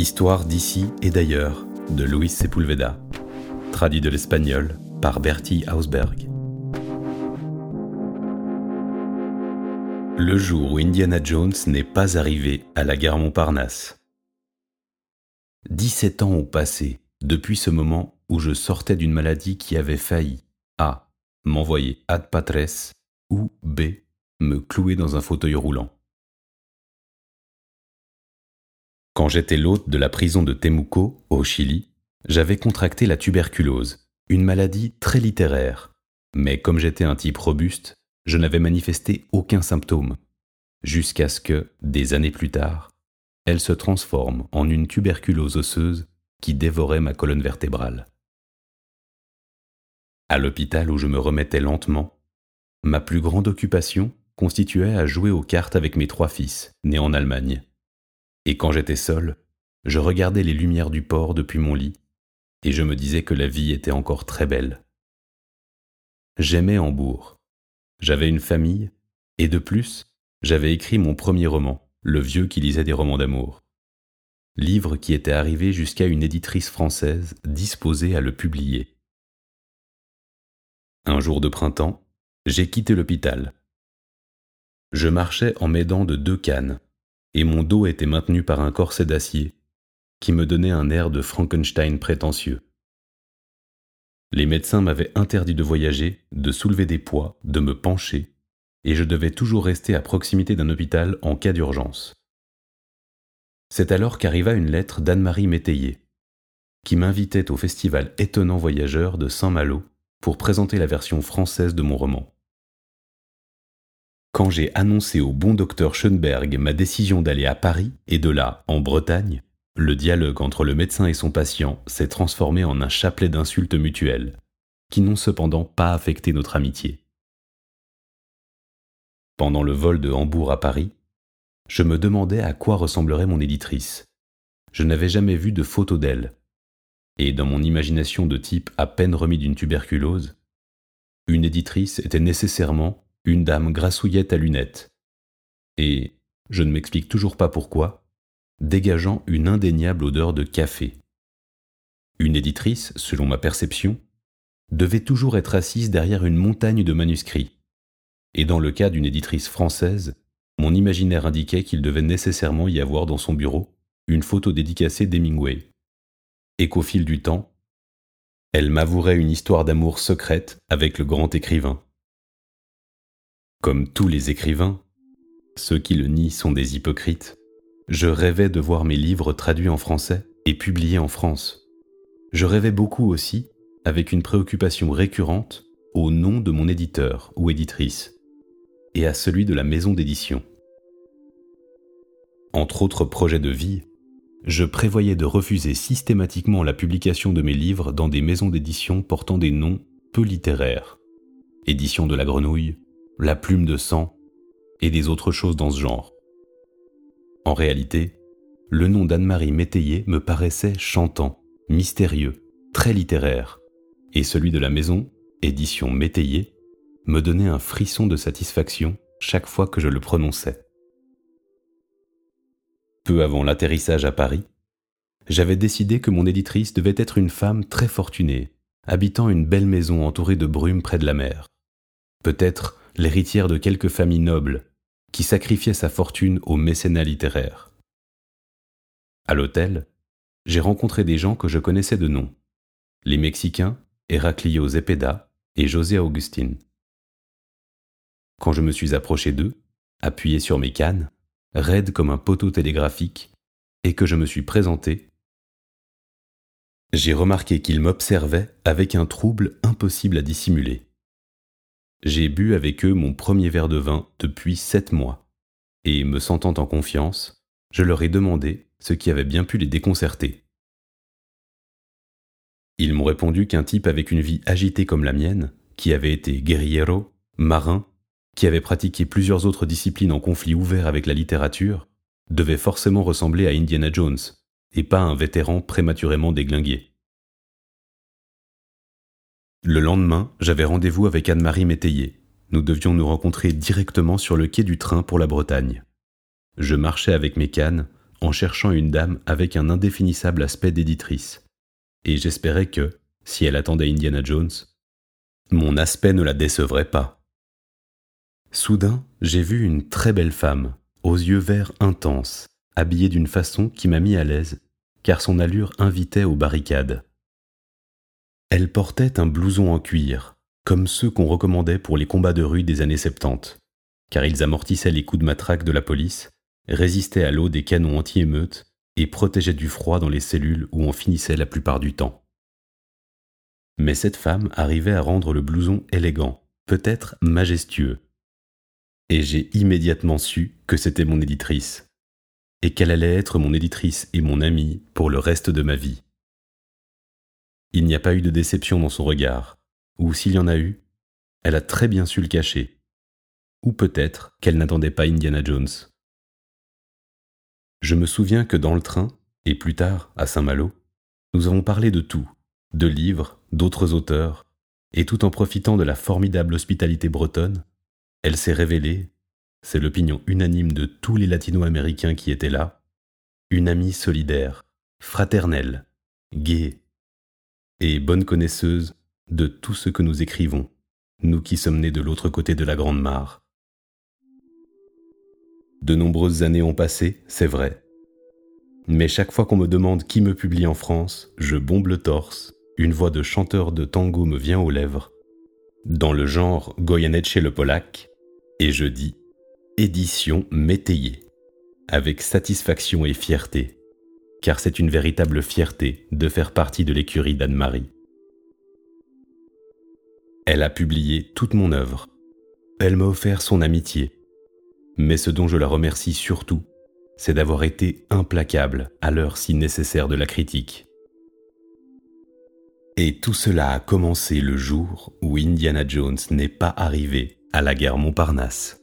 Histoire d'ici et d'ailleurs de Luis Sepulveda, traduit de l'espagnol par Bertie Hausberg. Le jour où Indiana Jones n'est pas arrivé à la gare Montparnasse. 17 ans ont passé depuis ce moment où je sortais d'une maladie qui avait failli A. m'envoyer ad patres ou B. me clouer dans un fauteuil roulant. Quand j'étais l'hôte de la prison de Temuco, au Chili, j'avais contracté la tuberculose, une maladie très littéraire. Mais comme j'étais un type robuste, je n'avais manifesté aucun symptôme, jusqu'à ce que, des années plus tard, elle se transforme en une tuberculose osseuse qui dévorait ma colonne vertébrale. À l'hôpital où je me remettais lentement, ma plus grande occupation constituait à jouer aux cartes avec mes trois fils, nés en Allemagne. Et quand j'étais seul, je regardais les lumières du port depuis mon lit, et je me disais que la vie était encore très belle. J'aimais Hambourg. J'avais une famille, et de plus, j'avais écrit mon premier roman, Le vieux qui lisait des romans d'amour. Livre qui était arrivé jusqu'à une éditrice française disposée à le publier. Un jour de printemps, j'ai quitté l'hôpital. Je marchais en m'aidant de deux cannes, et mon dos était maintenu par un corset d'acier qui me donnait un air de Frankenstein prétentieux. Les médecins m'avaient interdit de voyager, de soulever des poids, de me pencher, et je devais toujours rester à proximité d'un hôpital en cas d'urgence. C'est alors qu'arriva une lettre d'Anne-Marie Métayer, qui m'invitait au festival Étonnant Voyageur de Saint-Malo pour présenter la version française de mon roman. Quand j'ai annoncé au bon docteur Schoenberg ma décision d'aller à Paris et de là en Bretagne, le dialogue entre le médecin et son patient s'est transformé en un chapelet d'insultes mutuelles, qui n'ont cependant pas affecté notre amitié. Pendant le vol de Hambourg à Paris, je me demandais à quoi ressemblerait mon éditrice. Je n'avais jamais vu de photo d'elle. Et dans mon imagination de type à peine remis d'une tuberculose, une éditrice était nécessairement une dame grassouillette à lunettes, et, je ne m'explique toujours pas pourquoi, dégageant une indéniable odeur de café. Une éditrice, selon ma perception, devait toujours être assise derrière une montagne de manuscrits, et dans le cas d'une éditrice française, mon imaginaire indiquait qu'il devait nécessairement y avoir dans son bureau une photo dédicacée d'Hemingway, et qu'au fil du temps, elle m'avouerait une histoire d'amour secrète avec le grand écrivain. Comme tous les écrivains, ceux qui le nient sont des hypocrites. Je rêvais de voir mes livres traduits en français et publiés en France. Je rêvais beaucoup aussi, avec une préoccupation récurrente, au nom de mon éditeur ou éditrice, et à celui de la maison d'édition. Entre autres projets de vie, je prévoyais de refuser systématiquement la publication de mes livres dans des maisons d'édition portant des noms peu littéraires. Édition de la Grenouille, la plume de sang et des autres choses dans ce genre. En réalité, le nom d'Anne-Marie Métayer me paraissait chantant, mystérieux, très littéraire, et celui de la maison, édition Métayer, me donnait un frisson de satisfaction chaque fois que je le prononçais. Peu avant l'atterrissage à Paris, j'avais décidé que mon éditrice devait être une femme très fortunée, habitant une belle maison entourée de brumes près de la mer. Peut-être l'héritière de quelques familles nobles, qui sacrifiait sa fortune au mécénat littéraire. À l'hôtel, j'ai rencontré des gens que je connaissais de nom, les Mexicains Heraclio Zepeda et José Augustine. Quand je me suis approché d'eux, appuyé sur mes cannes, raide comme un poteau télégraphique, et que je me suis présenté, j'ai remarqué qu'ils m'observaient avec un trouble impossible à dissimuler. J'ai bu avec eux mon premier verre de vin depuis sept mois, et me sentant en confiance, je leur ai demandé ce qui avait bien pu les déconcerter. Ils m'ont répondu qu'un type avec une vie agitée comme la mienne, qui avait été guerriero, marin, qui avait pratiqué plusieurs autres disciplines en conflit ouvert avec la littérature, devait forcément ressembler à Indiana Jones, et pas un vétéran prématurément déglingué. Le lendemain, j'avais rendez-vous avec Anne-Marie Métayer. Nous devions nous rencontrer directement sur le quai du train pour la Bretagne. Je marchais avec mes cannes, en cherchant une dame avec un indéfinissable aspect d'éditrice, et j'espérais que, si elle attendait Indiana Jones, mon aspect ne la décevrait pas. Soudain, j'ai vu une très belle femme, aux yeux verts intenses, habillée d'une façon qui m'a mis à l'aise, car son allure invitait aux barricades. Elle portait un blouson en cuir, comme ceux qu'on recommandait pour les combats de rue des années 70, car ils amortissaient les coups de matraque de la police, résistaient à l'eau des canons anti-émeutes et protégeaient du froid dans les cellules où on finissait la plupart du temps. Mais cette femme arrivait à rendre le blouson élégant, peut-être majestueux. Et j'ai immédiatement su que c'était mon éditrice, et qu'elle allait être mon éditrice et mon amie pour le reste de ma vie. Il n'y a pas eu de déception dans son regard, ou s'il y en a eu, elle a très bien su le cacher. Ou peut-être qu'elle n'attendait pas Indiana Jones. Je me souviens que dans le train, et plus tard à Saint-Malo, nous avons parlé de tout, de livres, d'autres auteurs, et tout en profitant de la formidable hospitalité bretonne, elle s'est révélée, c'est l'opinion unanime de tous les latino-américains qui étaient là, une amie solidaire, fraternelle, gaie, et bonne connaisseuse de tout ce que nous écrivons, nous qui sommes nés de l'autre côté de la Grande Mare. De nombreuses années ont passé, c'est vrai. Mais chaque fois qu'on me demande qui me publie en France, je bombe le torse, une voix de chanteur de tango me vient aux lèvres, dans le genre Goyeneche le Polac, et je dis Édition métayée, avec satisfaction et fierté car c'est une véritable fierté de faire partie de l'écurie d'Anne-Marie. Elle a publié toute mon œuvre. Elle m'a offert son amitié. Mais ce dont je la remercie surtout, c'est d'avoir été implacable à l'heure si nécessaire de la critique. Et tout cela a commencé le jour où Indiana Jones n'est pas arrivé à la gare Montparnasse.